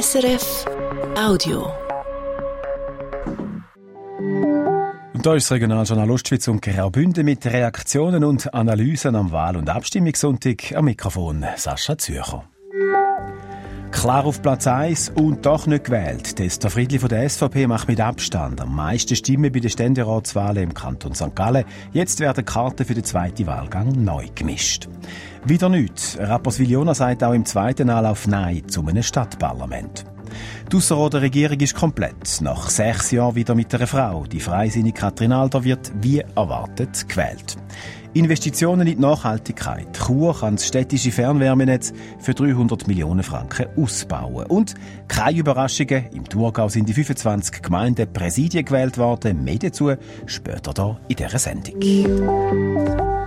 SRF Audio. Und da ist das Regionaljournal Ostschweiz und Graubünden mit Reaktionen und Analysen am Wahl- und Abstimmungssonntag. Am Mikrofon Sascha Zürcher. Klar auf Platz 1 und doch nicht gewählt. Testa Friedli von der SVP macht mit Abstand am meisten Stimmen bei den Ständeratswahlen im Kanton St. Gallen. Jetzt werden Karten für den zweiten Wahlgang neu gemischt. Wieder nichts. Rapperswil-Jona sagt auch im zweiten Anlauf Nein zu einem Stadtparlament. Die Ausserrhoder Regierung ist komplett. Nach sechs Jahren wieder mit einer Frau. Die freisinnige Katrin Alder wird wie erwartet gewählt. Investitionen in die Nachhaltigkeit. Chur kann das städtische Fernwärmenetz für 300 Millionen Franken ausbauen. Und keine Überraschungen. Im Thurgau sind die 25 Gemeinden Präsidien gewählt worden. Mehr dazu später hier in dieser Sendung.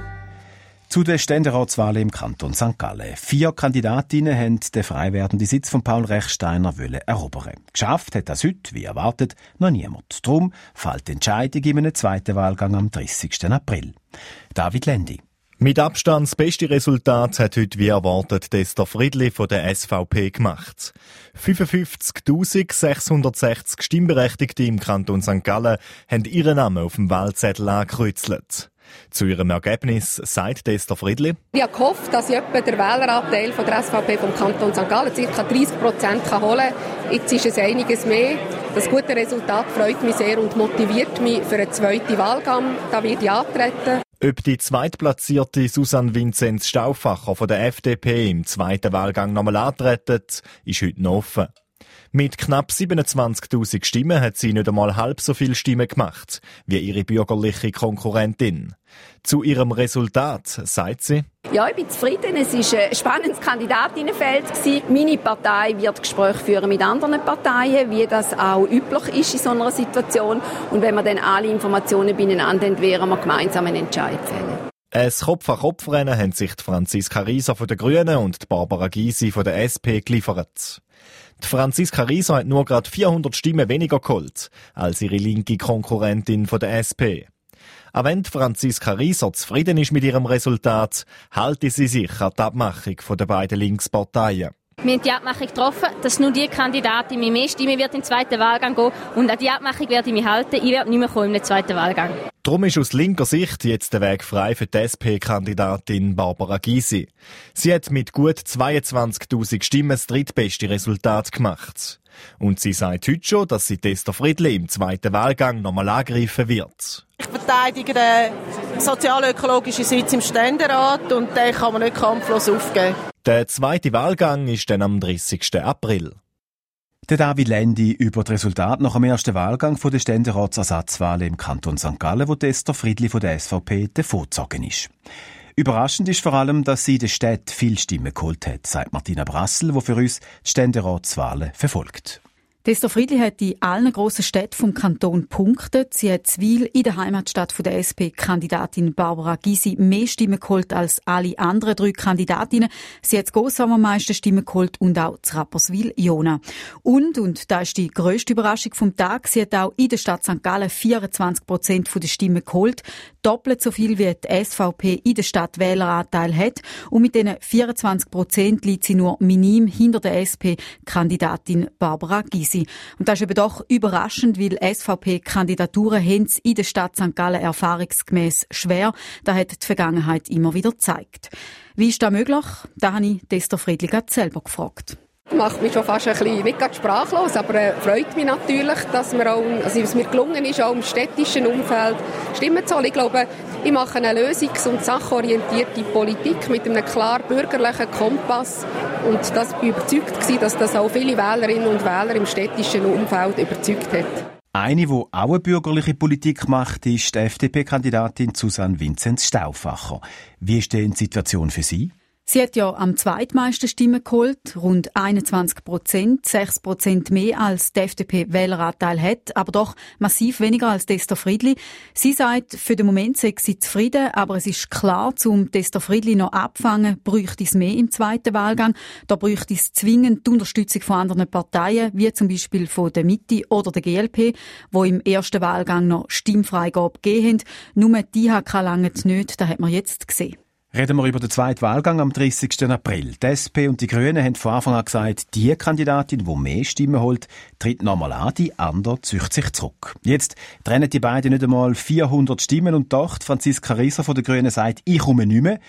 Zu der Ständeratswahl im Kanton St. Gallen. Vier Kandidatinnen haben den frei werdenden Sitz von Paul Rechsteiner erobern. Geschafft hat das heute, wie erwartet, noch niemand. Darum fällt die Entscheidung in einem zweiten Wahlgang am 30. April. David Lendi. Mit Abstand das beste Resultat hat heute wie erwartet Dester Friedli von der SVP gemacht. 55.660 Stimmberechtigte im Kanton St. Gallen haben ihren Namen auf dem Wahlzettel angekreuzelt. Zu ihrem Ergebnis sagt Esther Friedli. Ich habe gehofft, dass ich etwa den Wähleranteil von der SVP vom Kanton St. Gallen ca. 30 Prozent holen kann. Jetzt ist es einiges mehr. Das gute Resultat freut mich sehr und motiviert mich für einen zweiten Wahlgang. Da werde ich antreten. Ob die zweitplatzierte Susanne Vinzenz Stauffacher von der FDP im zweiten Wahlgang nochmal antreten, ist heute noch offen. Mit knapp 27.000 Stimmen hat sie nicht einmal halb so viele Stimmen gemacht wie ihre bürgerliche Konkurrentin. Zu ihrem Resultat sagt sie, ja, ich bin zufrieden. Es war ein spannendes Kandidatinnenfeld. Meine Partei wird Gespräche führen mit anderen Parteien, wie das auch üblich ist in so einer Situation. Und wenn wir dann alle Informationen beieinander haben, werden wir gemeinsam einen Entscheid fällen. Ein Kopf-an-Kopf-Rennen haben sich Franziska Rieser von den Grünen und Barbara Gysi von der SP geliefert. Die Franziska Rieser hat nur gerade 400 Stimmen weniger geholt als ihre linke Konkurrentin von der SP. Auch wenn Franziska Rieser zufrieden ist mit ihrem Resultat, halte sie sich an die Abmachung der beiden Linksparteien. Wir haben die Abmachung getroffen, dass nur die Kandidatin mit mehr Stimmen wird im zweiten Wahlgang gehen. Und an die Abmachung werde ich mich halten. Ich werde nicht mehr kommen im zweiten Wahlgang. Darum ist aus linker Sicht jetzt der Weg frei für die SP-Kandidatin Barbara Gysi. Sie hat mit gut 22.000 Stimmen das drittbeste Resultat gemacht. Und sie sagt heute schon, dass sie Tester Friedli im zweiten Wahlgang nochmal angreifen wird. Ich verteidige den sozial-ökologischen Sitz im Ständerat und den kann man nicht kampflos aufgeben. Der zweite Wahlgang ist dann am 30. April. Der David Lendi über das Resultat nach dem ersten Wahlgang von der Ständeratsersatzwahl im Kanton St. Gallen, wo Esther Friedli von der SVP davongezogen ist. Überraschend ist vor allem, dass sie in der Stadt viel Stimmen geholt hat, sagt Martina Brassel, wo für uns die Ständeratswahlen verfolgt. Dester Friedli hat in allen grossen Städten vom Kanton punktet. Sie hat Zwil in der Heimatstadt von der SP-Kandidatin Barbara Gysi mehr Stimmen geholt als alle anderen drei Kandidatinnen. Sie hat Gossam am meisten Stimmen geholt und auch zu Rapperswil Jona. Und, und da ist die grösste Überraschung vom Tag, sie hat auch in der Stadt St. Gallen 24 Prozent der Stimmen geholt. Doppelt so viel wie die SVP in der Stadt Wähleranteil hat. Und mit diesen 24 Prozent liegt sie nur minim hinter der SP-Kandidatin Barbara Gysi gewesen. Und das ist eben doch überraschend, weil SVP-Kandidaturen haben in der Stadt St. Gallen erfahrungsgemäß schwer. Da hat die Vergangenheit immer wieder gezeigt. Wie ist das möglich? Da habe ich Dester Friedli selber gefragt macht mich schon fast ein bisschen nicht sprachlos, aber äh, freut mich natürlich, dass mir auch, also es mir gelungen ist, auch im städtischen Umfeld Stimmen zu holen. Ich glaube, ich mache eine lösungs- und sachorientierte Politik mit einem klar bürgerlichen Kompass und das bin überzeugt dass das auch viele Wählerinnen und Wähler im städtischen Umfeld überzeugt hat. Eine, die auch eine bürgerliche Politik macht, ist die FDP-Kandidatin Susanne Vinzenz Stauffacher. Wie ist denn die Situation für Sie? Sie hat ja am zweitmeisten Stimmen geholt, rund 21 Prozent, 6 Prozent mehr als der FDP-Wähleranteil hat, aber doch massiv weniger als Dester Friedli. Sie sagt, für den Moment sei sie zufrieden, aber es ist klar, zum Dester Friedli noch abfangen, bräuchte es mehr im zweiten Wahlgang. Da bräuchte es zwingend die Unterstützung von anderen Parteien, wie zum Beispiel von der Mitte oder der GLP, wo im ersten Wahlgang noch Stimmfreigabe gegeben haben. Nur die IHK lange nicht, das hat man jetzt gesehen. Reden wir über den zweiten Wahlgang am 30. April. Die SP und die Grünen haben von Anfang an gesagt, die Kandidatin, die mehr Stimmen holt, tritt nochmal an, die andere zücht sich zurück. Jetzt trennen die beiden nicht einmal 400 Stimmen und doch, Franziska Rieser von den Grünen sagt, ich komme nicht mehr.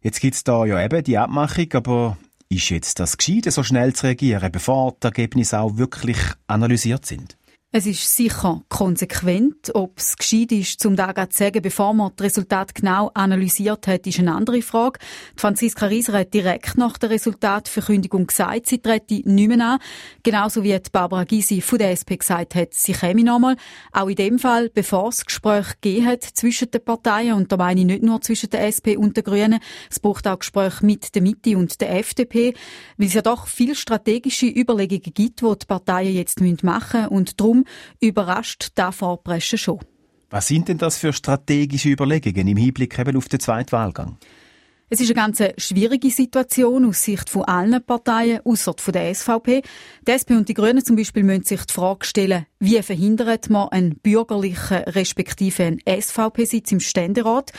Jetzt gibt's da ja eben die Abmachung, aber ist jetzt das Gescheite, so schnell zu reagieren, bevor die Ergebnisse auch wirklich analysiert sind? Es ist sicher konsequent. Ob es gescheit ist, zum da zu sagen, bevor man das Resultat genau analysiert hat, ist eine andere Frage. Die Franziska Rieser hat direkt nach der Resultatverkündigung gesagt, sie trete nicht mehr an. Genauso wie die Barbara Gysi von der SP gesagt hat, sie käme nochmal. Auch in dem Fall, bevor es Gespräche gegeben hat zwischen den Parteien, und da meine ich nicht nur zwischen der SP und den Grünen, es braucht auch Gespräche mit der Mitte und der FDP, weil es ja doch viele strategische Überlegungen gibt, die die Parteien jetzt machen müssen und darum überrascht da Vorpreschen schon. Was sind denn das für strategische Überlegungen im Hinblick eben auf den zweiten Wahlgang? Es ist eine ganz schwierige Situation aus Sicht von allen Parteien, außer von der SVP. Die SP und die Grünen zum Beispiel müssen sich die Frage stellen, wie verhindert man einen bürgerlichen respektive einen SVP-Sitz im Ständerat?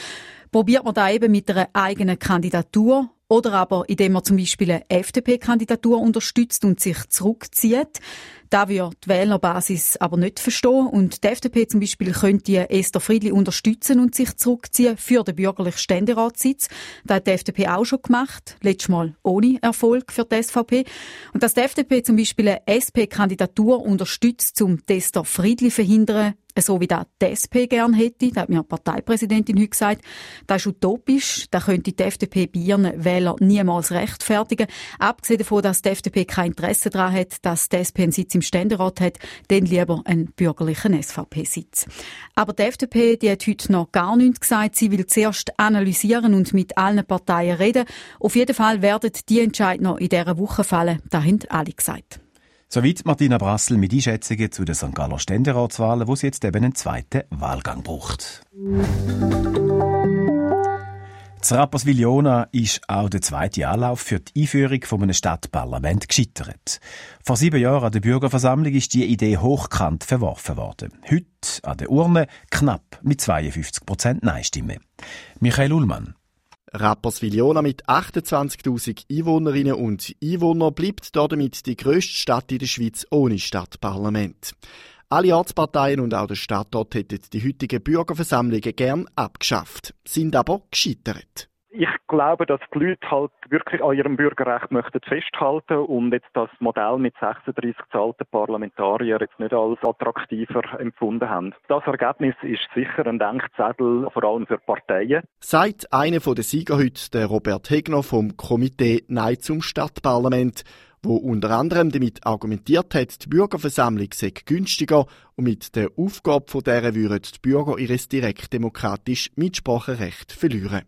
Probiert man da eben mit einer eigenen Kandidatur oder aber indem man zum Beispiel eine FDP-Kandidatur unterstützt und sich zurückzieht? Da wird die Wählerbasis aber nicht verstehen und die FDP zum Beispiel könnte Esther Friedli unterstützen und sich zurückziehen für den bürgerlichen Ständeratssitz. Das hat die FDP auch schon gemacht, letztes Mal ohne Erfolg für die SVP. Und dass die FDP zum Beispiel eine SP-Kandidatur unterstützt, um Esther Friedli verhindern, so wie das die SP gern hätte, das hat mir die Parteipräsidentin heute gesagt, das ist utopisch, das könnte die FDP bei ihren Wählern niemals rechtfertigen. Abgesehen davon, dass die FDP kein Interesse daran hat, dass die SP einen Sitz im Ständerat hat, dann lieber einen bürgerlichen SVP-Sitz. Aber die FDP, die hat heute noch gar nichts gesagt. Sie will zuerst analysieren und mit allen Parteien reden. Auf jeden Fall werden die Entscheidungen noch in dieser Woche fallen. Da haben alle gesagt. Soweit Martina Brassel mit Einschätzungen zu den St. Galler Ständeratswahlen, wo es jetzt eben einen zweiten Wahlgang braucht. Zu Rapperswil-Jona ist auch der zweite Anlauf für die Einführung von einem Stadtparlament gescheitert. Vor sieben Jahren an der Bürgerversammlung ist die Idee hochkant verworfen worden. Heute an der Urne knapp mit 52 Prozent Nein-Stimmen. Michael Ullmann. Rapperswil-Jona mit 28.000 Einwohnerinnen und Einwohnern bleibt damit die grösste Stadt in der Schweiz ohne Stadtparlament. Alle Ortsparteien und auch der Stadtort hätten die heutigen Bürgerversammlungen gern abgeschafft, sind aber gescheitert. Ich glaube, dass die Leute halt wirklich an ihrem Bürgerrecht möchten festhalten und jetzt das Modell mit 36 zahlten Parlamentariern jetzt nicht als attraktiver empfunden haben. Das Ergebnis ist sicher ein Denkzettel, vor allem für Parteien. Sagt einer der Sieger heute, der Robert Hegner vom Komitee Nein zum Stadtparlament, wo unter anderem damit argumentiert hat, die Bürgerversammlung sei günstiger und mit der Aufgabe von der würden die Bürger ihres direktdemokratisches Mitspracherecht verlieren.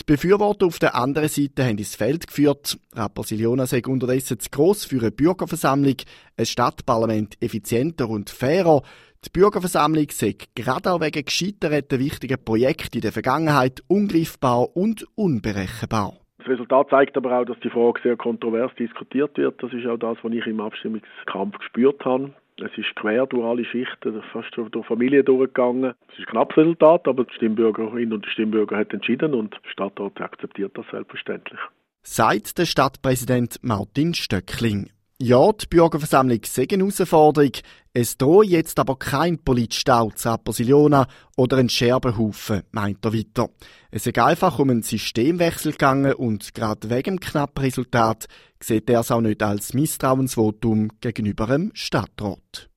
Die Befürworter auf der anderen Seite haben ins Feld geführt. Rappersiliona sei unterdessen zu gross für eine Bürgerversammlung, ein Stadtparlament effizienter und fairer. Die Bürgerversammlung sei gerade auch wegen gescheiterten wichtigen Projekten in der Vergangenheit ungreifbar und unberechenbar. Das Resultat zeigt aber auch, dass die Frage sehr kontrovers diskutiert wird. Das ist auch das, was ich im Abstimmungskampf gespürt habe. Es ist quer durch alle Schichten, fast durch Familien durchgegangen. Es ist ein knappes Resultat, aber die Stimmbürgerin und die Stimmbürger hat entschieden und der Stadtrat akzeptiert das selbstverständlich. Sagt der Stadtpräsident Martin Stöckling. Ja, die Bürgerversammlung sei eine Herausforderung. Es drohe jetzt aber kein Politstau zu Apposiliona oder ein Scherbenhaufen, meint er weiter. Es sei einfach um einen Systemwechsel gegangen und gerade wegen dem knappen Resultat sieht er es auch nicht als Misstrauensvotum gegenüber dem Stadtrat.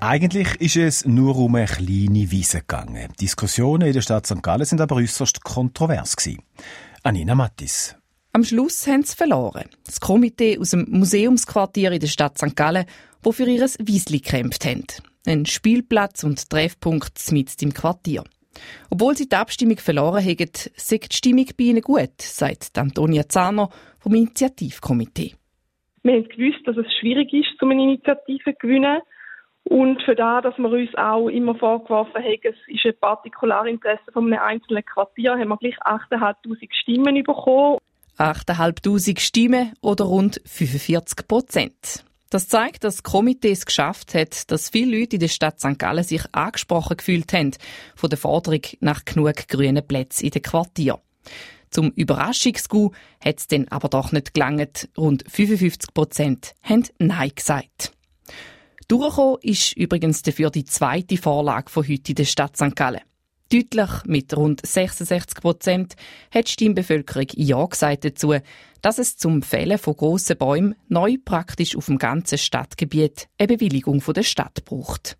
Eigentlich ist es nur um eine kleine Wiese gegangen. Diskussionen in der Stadt St. Gallen sind aber äußerst kontrovers gewesen. Anina Mattis. Am Schluss haben sie verloren. Das Komitee aus dem Museumsquartier in der Stadt St. Gallen, wo für ihr Wiesli gekämpft haben. Ein Spielplatz und Treffpunkt mitten im Quartier. Obwohl sie die Abstimmung verloren haben, sei die Stimmung bei ihnen gut, sagt Antonia Zahner vom Initiativkomitee. Wir haben gewusst, dass es schwierig ist, um eine Initiative zu gewinnen. Und für das, dass wir uns auch immer vorgeworfen haben, es ist ein Partikularinteresse von einem einzelnen Quartier, haben wir gleich 8'500 Stimmen bekommen. 8'500 Stimmen oder rund 45 Prozent. Das zeigt, dass das Komitee es geschafft hat, dass viele Leute in der Stadt St. Gallen sich angesprochen gefühlt haben von der Forderung nach genug grünen Plätzen in den Quartier. Zum Überraschungsgu hat es dann aber doch nicht gelangt. Rund 55 Prozent haben Nein gesagt. Durchgekommen ist übrigens dafür die zweite Vorlage von heute in der Stadt St. Gallen. Deutlich mit rund 66 Prozent hat die Stimmbevölkerung Ja gesagt dazu, dass es zum Fällen von grossen Bäumen neu praktisch auf dem ganzen Stadtgebiet eine Bewilligung der Stadt braucht.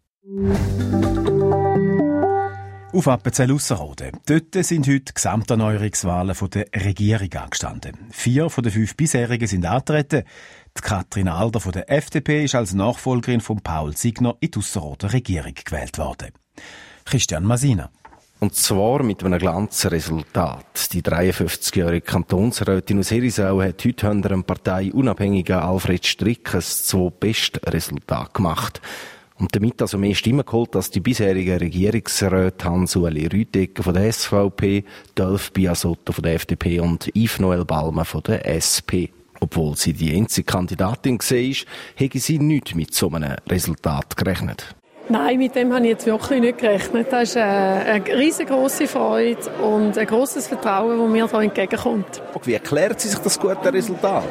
Auf Appenzell Ausserrhoden. Dort sind heute Gesamterneuerungswahlen von der Regierung angestanden. Vier von den fünf bisherigen sind angetreten. Die Katrin Alder von der FDP ist als Nachfolgerin von Paul Signer in die Ausserrhoder Regierung gewählt worden. Christian Masina. Und zwar mit einem Glanzresultat. Die 53-jährige Kantonsrätin aus Herisau hat heute unter dem parteiunabhängigen Alfred Strick ein zwei Bestresultat gemacht. Und damit also mehr Stimmen geholt als die bisherigen Regierungsräte Hans-Ueli Rütegger von der SVP, Dolph Biasotto von der FDP und Yves Noel Balmer von der SP. Obwohl sie die einzige Kandidatin war, hätte sie nicht mit so einem Resultat gerechnet. Nein, mit dem habe ich jetzt wirklich nicht gerechnet. Das ist eine, eine riesengroße Freude und ein großes Vertrauen, das mir da entgegenkommt. Wie erklärt sie sich das gute Resultat?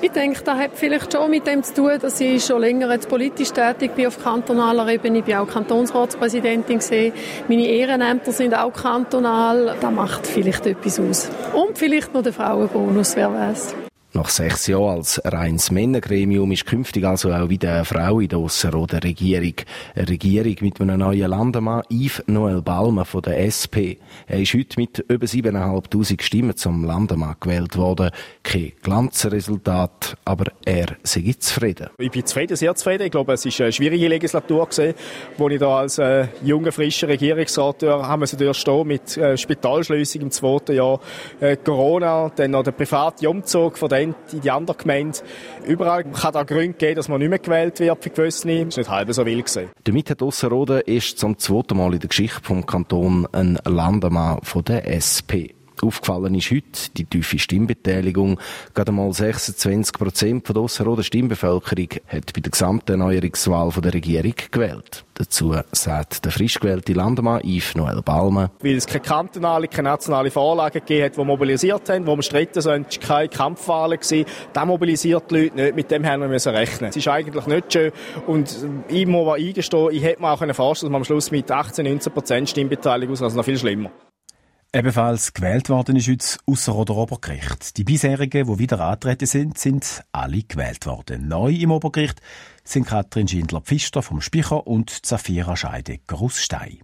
Ich denke, das hat vielleicht schon mit dem zu tun, dass ich schon länger jetzt politisch tätig bin auf kantonaler Ebene. Ich bin auch Kantonsratspräsidentin gesehen. Meine Ehrenämter sind auch kantonal. Das macht vielleicht etwas aus. Und vielleicht noch der Frauenbonus, wer weiß. Nach sechs Jahren als reines Männergremium ist künftig also auch wieder eine Frau in der Ausserrhoder Regierung. Eine Regierung mit einem neuen Landemann, Yves Noel Balmer von der SP. Er ist heute mit über 7'500 Stimmen zum Landemann gewählt worden. Kein Glanzresultat, aber er sei zufrieden. Ich bin zufrieden, sehr zufrieden. Ich glaube, es war eine schwierige Legislatur gewesen, wo ich da als äh, junger, frischer Regierungsrat haben wir durchstehen mit äh, Spitalschließung im zweiten Jahr, äh, Corona, dann noch der private Umzug von der Prozent in die andere Gemeinde. Überall kann da Gründe geben, dass man nicht mehr gewählt wird für gewisse. Das ist nicht halb so wild gewesen. Damit hat Ausserrhoden erst zum zweiten Mal in der Geschichte vom Kanton ein Landemann von der SP. Aufgefallen ist heute die tiefe Stimmbeteiligung. Gerade mal 26 Prozent der Ausserrhoder Stimmbevölkerung hat bei der gesamten Erneuerungswahl der Regierung gewählt. Dazu sagt der frisch gewählte Landemann Yves Noel Balme. Weil es keine kantonale, keine nationale Vorlage gegeben hat, die mobilisiert haben, wo wir stritten sind, es keine Kampfwahlen gewesen. Das mobilisiert die Leute nicht, mit dem haben wir rechnen. Es ist eigentlich nicht schön und ich muss eingestehen, ich hätte mir auch vorstellen dass man am Schluss mit 18, 19 Prozent Stimmbeteiligung aus, also noch viel schlimmer. Ebenfalls gewählt worden ist heute das Ausserrhoder Obergericht. Die bisherigen, die wieder antreten sind, sind alle gewählt worden. Neu im Obergericht sind Katrin Schindler-Pfister vom Spicher und Zafira Scheidegger aus Stein.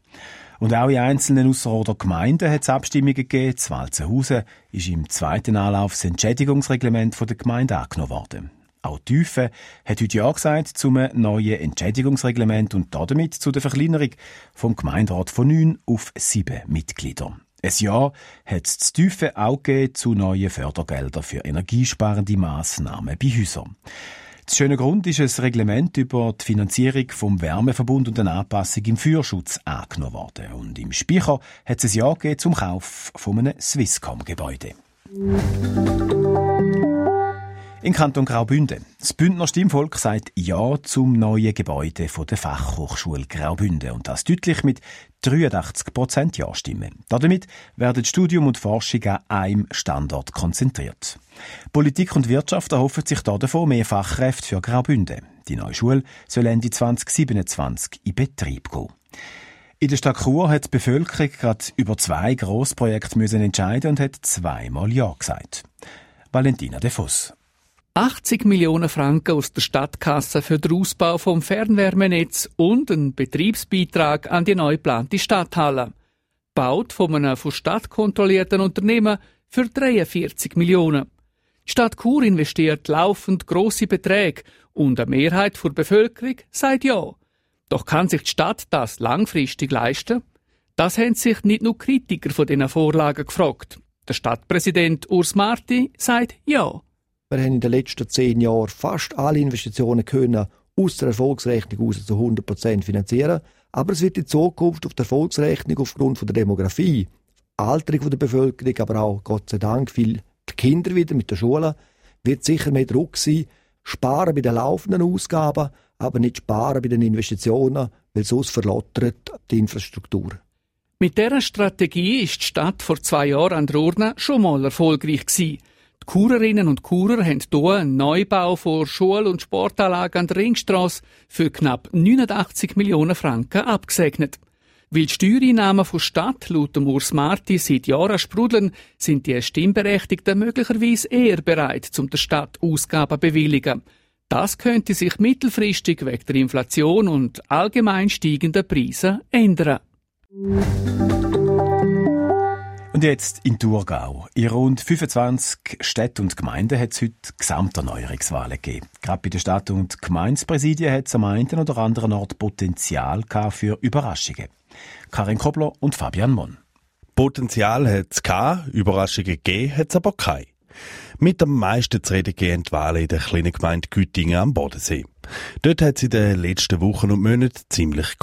Und auch in einzelnen Ausserrhoder Gemeinden hat es Abstimmungen gegeben. Zu Walzenhausen ist im zweiten Anlauf das Entschädigungsreglement der Gemeinde angenommen worden. Auch Tiefe hat heute Ja gesagt zum neuen Entschädigungsreglement und damit zu der Verkleinerung vom Gemeinderat von neun auf sieben Mitgliedern. Ein Ja hat es Tiefe auch gegeben zu neuen Fördergeldern für energiesparende Massnahmen bei Häusern. Das schöne Grund ist ein Reglement über die Finanzierung vom Wärmeverbund und eine Anpassung im Feuerschutz angenommen worden. Und im Speicher hat es ein Ja gegeben zum Kauf von einem Swisscom-Gebäude. In Kanton Graubünden. Das Bündner Stimmvolk sagt Ja zum neuen Gebäude der Fachhochschule Graubünden und das deutlich mit 83 Prozent Ja-Stimmen. Damit werden Studium und Forschung an einem Standort konzentriert. Politik und Wirtschaft erhoffen sich davon mehr Fachkräfte für Graubünden. Die neue Schule soll Ende 2027 in Betrieb gehen. In der Stadt Chur hat die Bevölkerung gerade über zwei Grossprojekte müssen entscheiden und hat zweimal Ja gesagt. Valentina De Voss. 80 Millionen Franken aus der Stadtkasse für den Ausbau vom Fernwärmenetz und ein Betriebsbeitrag an die neu geplante Stadthalle. Baut von einem von Stadt kontrollierten Unternehmen für 43 Millionen. Die Stadt Chur investiert laufend grosse Beträge und eine Mehrheit der Bevölkerung sagt ja. Doch kann sich die Stadt das langfristig leisten? Das haben sich nicht nur Kritiker von diesen Vorlagen gefragt. Der Stadtpräsident Urs Marti sagt ja. Wir haben in den letzten zehn Jahren fast alle Investitionen können aus der Erfolgsrechnung aus zu 100 Prozent finanzieren. Aber es wird in Zukunft auf der Erfolgsrechnung aufgrund von der Demografie, Alterung der Bevölkerung, aber auch Gott sei Dank viel Kinder wieder mit der Schule, wird sicher mehr Druck sein, Sparen bei den laufenden Ausgaben, aber nicht sparen bei den Investitionen, weil sonst verlottert die Infrastruktur. Mit dieser Strategie ist die Stadt vor zwei Jahren an der Urne schon mal erfolgreich gewesen. Die Kurerinnen und Kurer haben hier einen Neubau von Schul- und Sportanlagen an der Ringstrasse für knapp 89 Millionen Franken abgesegnet. Weil die Steuereinnahmen von Stadt laut dem Urs Marti seit Jahren sprudeln, sind die Stimmberechtigten möglicherweise eher bereit, zum der Stadt Ausgaben bewilligen. Das könnte sich mittelfristig wegen der Inflation und allgemein steigenden Preisen ändern. Und jetzt in Thurgau. In rund 25 Städten und Gemeinden hat es heute Gesamterneuerungswahlen gegeben. Gerade bei den Stadt- und Gemeindepräsidien hat es am einen oder anderen Ort Potenzial für Überraschungen. Karin Kobler und Fabian Monn. Potenzial hat es Überraschungen gegeben hat es aber keine. Mit am meisten zu reden gehen die Wahlen in der kleinen Gemeinde Güttingen am Bodensee. Dort hat es in den letzten Wochen und Monaten ziemlich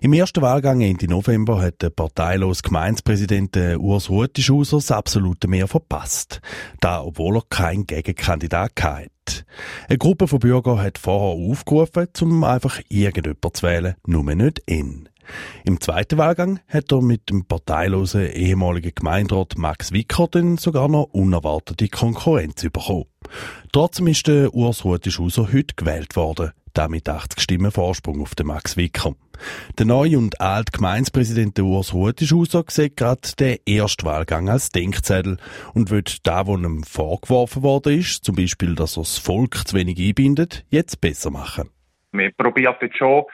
Im ersten Wahlgang Ende November hat der parteilose Gemeindepräsident Urs Rutischuser das absolute Mehr verpasst. Da, obwohl er keinen Gegenkandidat hatte. Eine Gruppe von Bürgern hat vorher aufgerufen, um einfach irgendjemanden zu wählen, nur nicht ihn. Im zweiten Wahlgang hat er mit dem parteilosen ehemaligen Gemeinderat Max Wicker dann sogar noch unerwartete Konkurrenz bekommen. Trotzdem ist der Urs Rutischuser heute gewählt worden, damit 80 Stimmen Vorsprung auf den Max Wicker. Der neue und alte Gemeindepräsident Urs Rutischuser sieht gerade den ersten Wahlgang als Denkzettel und wird da, wo ihm vorgeworfen worden ist, zum Beispiel, dass er das Volk zu wenig einbindet, jetzt besser machen. Wir probieren jetzt schon,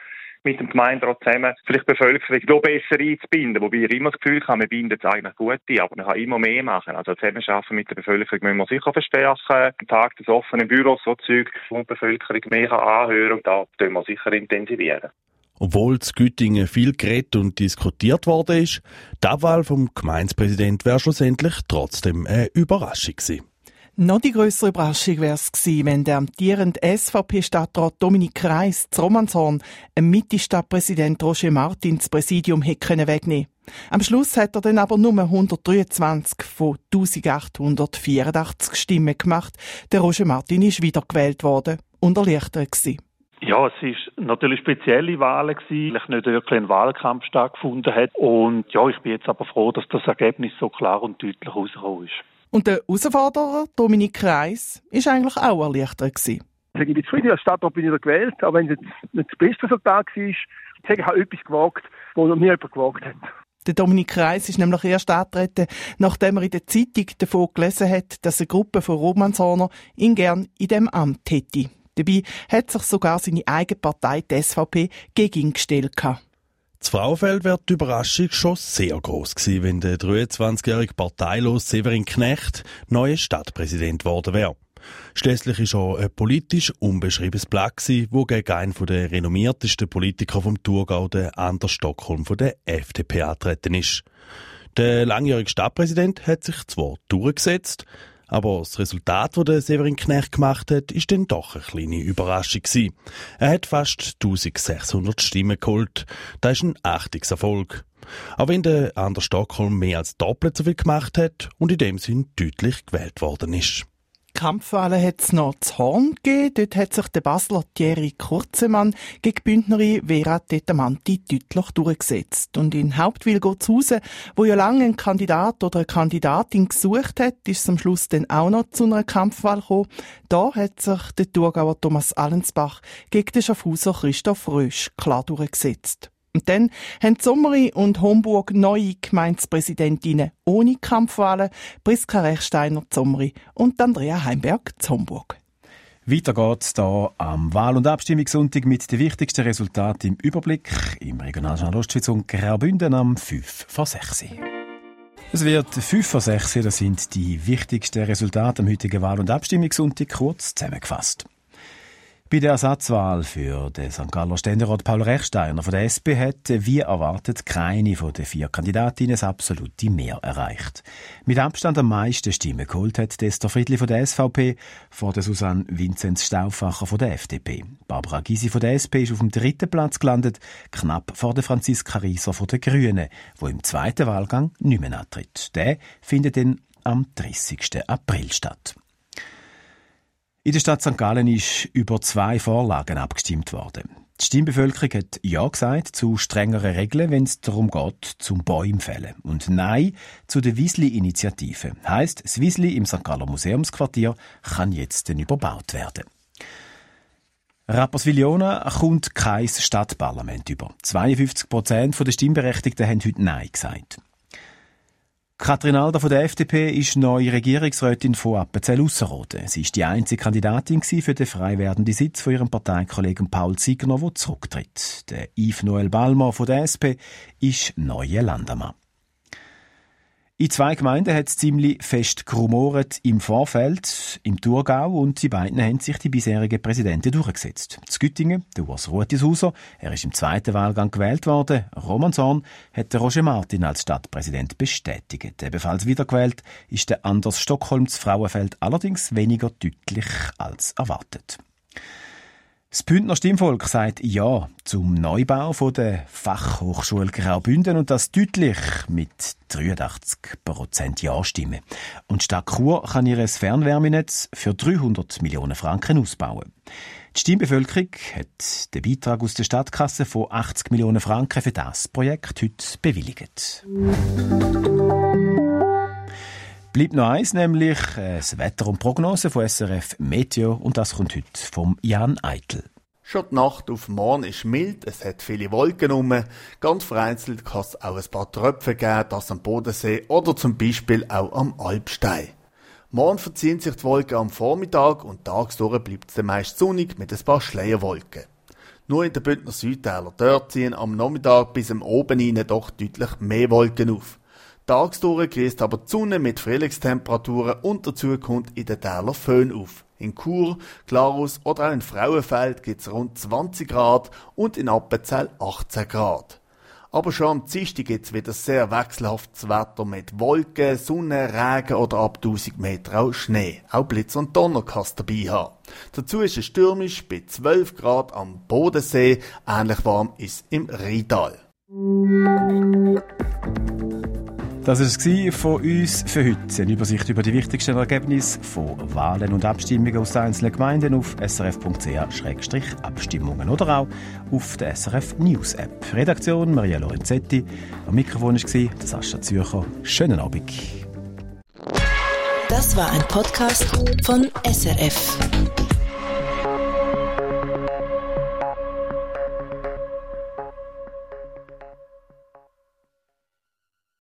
mit dem Gemeinderat zusammen vielleicht die Bevölkerung noch besser einzubinden. Wobei ich immer das Gefühl habe, wir binden es eigentlich gut ein, aber man kann immer mehr machen. Also zusammenarbeiten mit der Bevölkerung müssen wir sicher verstärken. Am Tag des offenen Büros, so Zeug, wo die Bevölkerung mehr anhören und da tun wir sicher intensivieren. Obwohl zu Güttingen viel geredet und diskutiert worden ist, die Abwahl vom Gemeindepräsident wäre schlussendlich trotzdem eine Überraschung gewesen. Noch die größere Überraschung wäre es gewesen, wenn der amtierende SVP-Stadtrat Dominik Reis zu Romanshorn einem Mitte-Stadtpräsident Roger Martin das Präsidium hätte wegnehmen Am Schluss hat er dann aber nur 123 von 1884 Stimmen gemacht. Der Roger Martin ist wiedergewählt worden und erleichtert gewesen. Ja, es ist natürlich spezielle Wahlen gewesen, nicht wirklich ein Wahlkampf stattgefunden hat. Und ja, ich bin jetzt aber froh, dass das Ergebnis so klar und deutlich rausgekommen ist. Und der Herausforderer, Dominik Reis, ist eigentlich auch erleichtert gewesen. Ich bin zufrieden, als Stadtrat bin ich da gewählt, auch wenn es nicht das beste Resultat war. Ich habe etwas gewagt, wo noch nie jemand gewagt hat. Der Dominik Reis ist nämlich erst angetreten, nachdem er in der Zeitung davon gelesen hat, dass eine Gruppe von Romanshorner ihn gern in dem Amt hätte. Dabei hat sich sogar seine eigene Partei, die SVP, gegen ihn gestellt. Das Frauenfeld wird die Überraschung schon sehr groß gewesen, wenn der 23-jährige parteilos Severin Knecht neuer Stadtpräsident geworden wäre. Schließlich ist er ein politisch unbeschriebenes Blatt wo gegen einen der renommiertesten Politiker vom Thurgau, der Anders Stockholm von der FDP, antreten ist. Der langjährige Stadtpräsident hat sich zwar durchgesetzt, aber das Resultat, das der Severin Knecht gemacht hat, ist dann doch eine kleine Überraschung gewesen. Er hat fast 1600 Stimmen geholt. Das ist ein Achtungserfolg. Auch wenn der Anders Stockholm mehr als doppelt so viel gemacht hat und in dem Sinn deutlich gewählt worden ist. Kampfwahlen hat es noch zu Horn gegeben. Dort hat sich der Basler Thierry Kurzemann gegen Bündnerin Vera Tetamanti deutlich durchgesetzt. Und in Hauptwil geht's raus, wo ja lange ein Kandidat oder eine Kandidatin gesucht hat, ist es am Schluss dann auch noch zu einer Kampfwahl gekommen. Da hat sich der Thurgauer Thomas Allensbach gegen den Schaffhauser Christoph Rösch klar durchgesetzt. Und dann haben Sommeri und Homburg neue Gemeindepräsidentinnen ohne Kampfwahlen, Priska Rechsteiner Sommeri und Andrea Heimberg Homburg. Weiter geht's da am Wahl- und Abstimmungssonntag mit den wichtigsten Resultaten im Überblick im Regionaljournal Ostschweiz und Graubünden am 5 vor 6. Es wird 5 vor 6, das sind die wichtigsten Resultate am heutigen Wahl- und Abstimmungssonntag kurz zusammengefasst. Bei der Ersatzwahl für den St. Galler Ständerat Paul Rechsteiner von der SP hat, wie erwartet, keine von den vier Kandidatinnen das absolute Mehr erreicht. Mit Abstand am meisten Stimmen geholt hat Esther Friedli von der SVP vor der Susanne Vinzenz Stauffacher von der FDP. Barbara Gysi von der SP ist auf dem dritten Platz gelandet, knapp vor der Franziska Rieser von den Grünen, wo im zweiten Wahlgang nicht mehr antritt. Der findet dann am 30. April statt. In der Stadt St. Gallen ist über zwei Vorlagen abgestimmt worden. Die Stimmbevölkerung hat Ja gesagt zu strengeren Regeln, wenn es darum geht, zum Bäume fällen. Und Nein zu der Wiesli-Initiative. Heißt, das Wiesli im St. Galler Museumsquartier kann jetzt überbaut werden. Rapperswil-Jona kommt kein Stadtparlament über. 52 Prozent der Stimmberechtigten haben heute Nein gesagt. Katrin Alder von der FDP ist neue Regierungsrätin von Appenzell-Ausserrhoden. Sie ist die einzige Kandidatin für den frei werdenden Sitz von ihrem Parteikollegen Paul Ziegner, der zurücktritt. Der Yves Noel Balmer von der SP ist neuer Landermann. In zwei Gemeinden hat es ziemlich fest gerumort im Vorfeld, im Thurgau, und die beiden haben sich die bisherigen Präsidenten durchgesetzt. Z Güttingen, der Urs Ruetishauser, er ist im zweiten Wahlgang gewählt worden. Roman Zorn hat Roger Martin als Stadtpräsident bestätigt. Ebenfalls wiedergewählt ist der Anders Stockholm zu Frauenfeld allerdings weniger deutlich als erwartet. Das Bündner Stimmvolk sagt Ja zum Neubau von der Fachhochschule Graubünden und das deutlich mit 83 Prozent Ja-Stimmen. Und Stadt Chur kann ihr Fernwärmenetz für 300 Millionen Franken ausbauen. Die Stimmbevölkerung hat den Beitrag aus der Stadtkasse von 80 Millionen Franken für das Projekt heute bewilligt. Bleibt noch eins, nämlich äh, das Wetter und Prognose von SRF Meteo und das kommt heute vom Jan Eitel. Schon die Nacht auf morgen ist mild, es hat viele Wolken um. Ganz vereinzelt kann es auch ein paar Tröpfe geben, das am Bodensee oder zum Beispiel auch am Alpstein. Morgen verziehen sich die Wolken am Vormittag und tagsdurch bleibt es meist sonnig mit ein paar Schleierwolken. Nur in den Bündner Südtäler dort ziehen am Nachmittag bis am Oben hinein doch deutlich mehr Wolken auf. Tagsdurch gießt aber die Sonne mit Frühlingstemperaturen und dazu kommt in den Tälern Föhn auf. In Chur, Glarus oder auch in Frauenfeld gibt es rund 20 Grad und in Appenzell 18 Grad. Aber schon am Dienstag es wieder sehr wechselhaftes Wetter mit Wolken, Sonne, Regen oder ab 1000 Meter auch Schnee. Auch Blitz und Donner kann es dabei haben. Dazu ist es stürmisch bei 12 Grad am Bodensee. Ähnlich warm ist im Rheintal. Das war es von uns für heute. Eine Übersicht über die wichtigsten Ergebnisse von Wahlen und Abstimmungen aus einzelnen Gemeinden auf srf.ch-abstimmungen oder auch auf der SRF News App. Redaktion Maria Lorenzetti. Am Mikrofon war Sascha Zürcher. Schönen Abend. Das war ein Podcast von SRF.